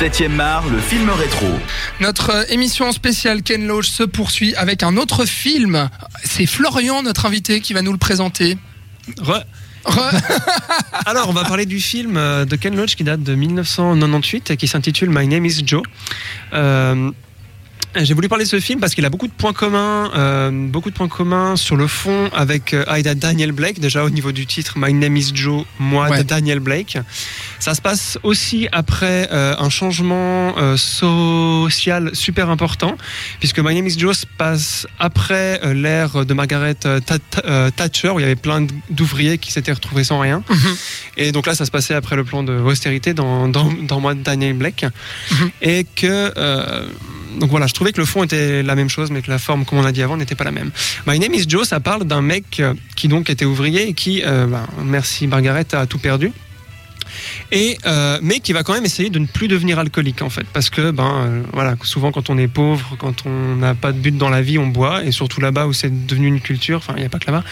7ème art, le film rétro. Notre euh, émission spéciale Ken Loach se poursuit avec un autre film. C'est Florian, notre invité, qui va nous le présenter. Re- Re- Alors, on va parler du film euh, de Ken Loach qui date de 1998 et qui s'intitule My Name is Joe. Euh, j'ai voulu parler de ce film parce qu'il a beaucoup de points communs, euh, beaucoup de points communs sur le fond avec euh, Aida Daniel Blake. Déjà au niveau du titre, My Name is Joe, moi Ouais. de Daniel Blake. Ça se passe aussi après euh, un changement euh, social super important, puisque My Name is Joe se passe après euh, l'ère de Margaret euh, That- Thatcher, où il y avait plein d'ouvriers qui s'étaient retrouvés sans rien. Mhm. Et donc là, ça se passait après le plan de austérité dans, dans, dans moi de Daniel Blake. Mhm. Et que. Donc voilà, je trouvais que le fond était la même chose, mais que la forme, comme on a dit avant, n'était pas la même. My Name is Joe, ça parle d'un mec euh, qui donc était ouvrier et qui, ben, merci Margaret, a tout perdu. Et euh, mais qui va quand même essayer de ne plus devenir alcoolique en fait, parce que ben euh, voilà, souvent quand on est pauvre, quand on n'a pas de but dans la vie, on boit, et surtout là-bas où c'est devenu une culture. Enfin, il n'y a pas que là-bas.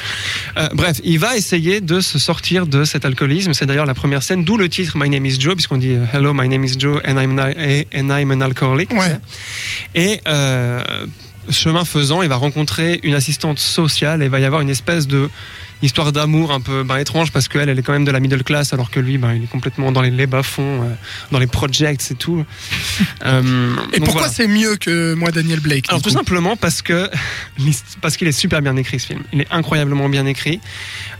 Euh, bref, il va essayer de se sortir de cet alcoolisme. C'est d'ailleurs la première scène, d'où le titre My Name is Joe, puisqu'on dit Hello, my name is Joe, and I'm, an- and I'm an alcoholic. Ouais. Et chemin faisant, il va rencontrer une assistante sociale et il va y avoir une espèce de histoire d'amour un peu ben, étrange parce qu'elle, elle est quand même de la middle class alors que lui, ben, il est complètement dans les, les bas-fonds, euh, dans les projects et tout. Euh, Et pourquoi voilà. c'est mieux que moi, Daniel Blake Alors tout coup simplement parce que parce qu'il est super bien écrit ce film. Il est incroyablement bien écrit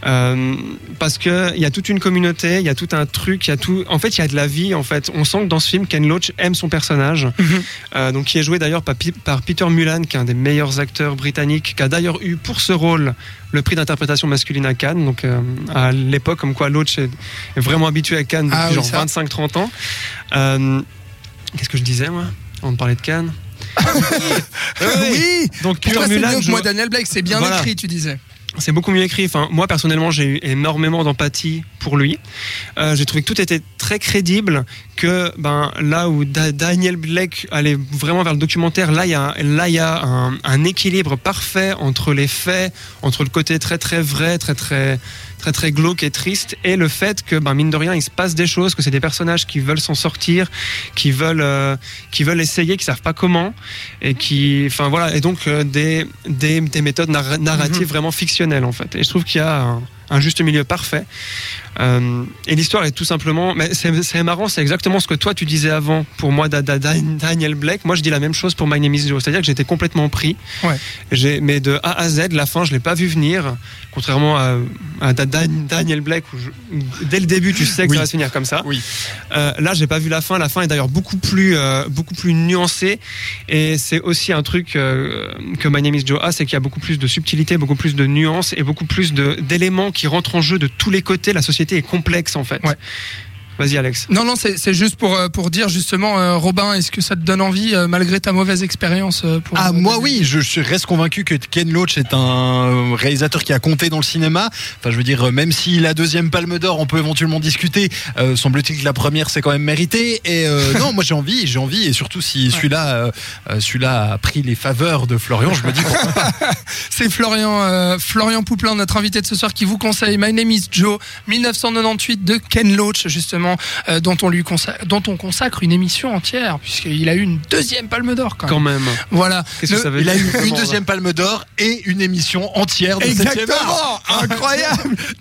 euh, parce que il y a toute une communauté, il y a tout un truc, il y a tout. En fait, il y a de la vie. En fait, on sent que dans ce film, Ken Loach aime son personnage, Mhm. donc qui est joué d'ailleurs par, par Peter Mullan, qui est un des meilleurs acteurs britanniques, qui a d'ailleurs eu pour ce rôle le prix d'interprétation masculine à Cannes. Donc euh, à l'époque, comme quoi Loach est, vraiment habitué à Cannes depuis Ah oui, genre ça. 25-30 ans. Euh, Qu'est-ce que je disais moi On me parlait de Cannes? Oui, Donc mieux que je- moi, Daniel Blake C'est bien Voilà. écrit, tu disais. C'est beaucoup mieux écrit. Enfin, moi personnellement, j'ai eu énormément d'empathie pour lui. Euh, j'ai trouvé que tout était très crédible. Que ben là où Da- Daniel Blake allait vraiment vers le documentaire, là il y a là il y a un, un équilibre parfait entre les faits, entre le côté très très vrai, très très très très glauque et triste, et le fait que ben mine de rien il se passe des choses, que c'est des personnages qui veulent s'en sortir, qui veulent euh, qui veulent essayer, qui savent pas comment, et qui, enfin voilà, et donc euh, des, des des méthodes narra- narratives Mhm. vraiment fictionnelles Et je trouve qu'il y a un, un juste milieu parfait. Euh, et l'histoire est tout simplement, mais c'est c'est marrant, c'est exactement ce que toi tu disais avant pour moi da- da- da- Daniel Blake. Moi je dis la même chose pour My Name is Joe, c'est-à-dire que j'étais complètement pris. Ouais. J'ai, mais de A à Z, la fin je l'ai pas vu venir, contrairement à, à Da- Da- Daniel Blake où, je- dès le début tu sais que Oui. ça va se finir comme ça. Oui. Euh, là j'ai pas vu la fin. La fin est d'ailleurs beaucoup plus euh, beaucoup plus nuancée et c'est aussi un truc euh, que My Name is Joe a, c'est qu'il y a beaucoup plus de subtilité, beaucoup plus de nuances et beaucoup plus de, d'éléments qui rentrent en jeu de tous les côtés. La société est complexe en fait. Vas-y Alex. Non, non, c'est juste pour, euh, pour dire justement, euh, Robin, est-ce que ça te donne envie, euh, malgré ta mauvaise expérience euh, pour, Ah moi oui, je, je reste convaincu que Ken Loach est un réalisateur qui a compté dans le cinéma. Enfin je veux dire, même si la deuxième Palme d'Or, on peut éventuellement discuter. Euh, Semble-t-il que la première c'est quand même mérité. Et euh, non, moi j'ai envie, j'ai envie. Et surtout si celui-là, euh, celui-là a pris les faveurs de Florian, je me dis pourquoi pas. C'est Florian, euh, Florian Pouplin, notre invité de ce soir, qui vous conseille My Name is Joe, 1998 de Ken Loach, justement, euh, dont, on lui consacre, dont on consacre une émission entière, puisqu'il a eu une deuxième palme d'or quand même. Quand même. Voilà. Qu'est-ce que ça veut Il a eu une deuxième Palme d'Or et une émission entière de. Exactement Incroyable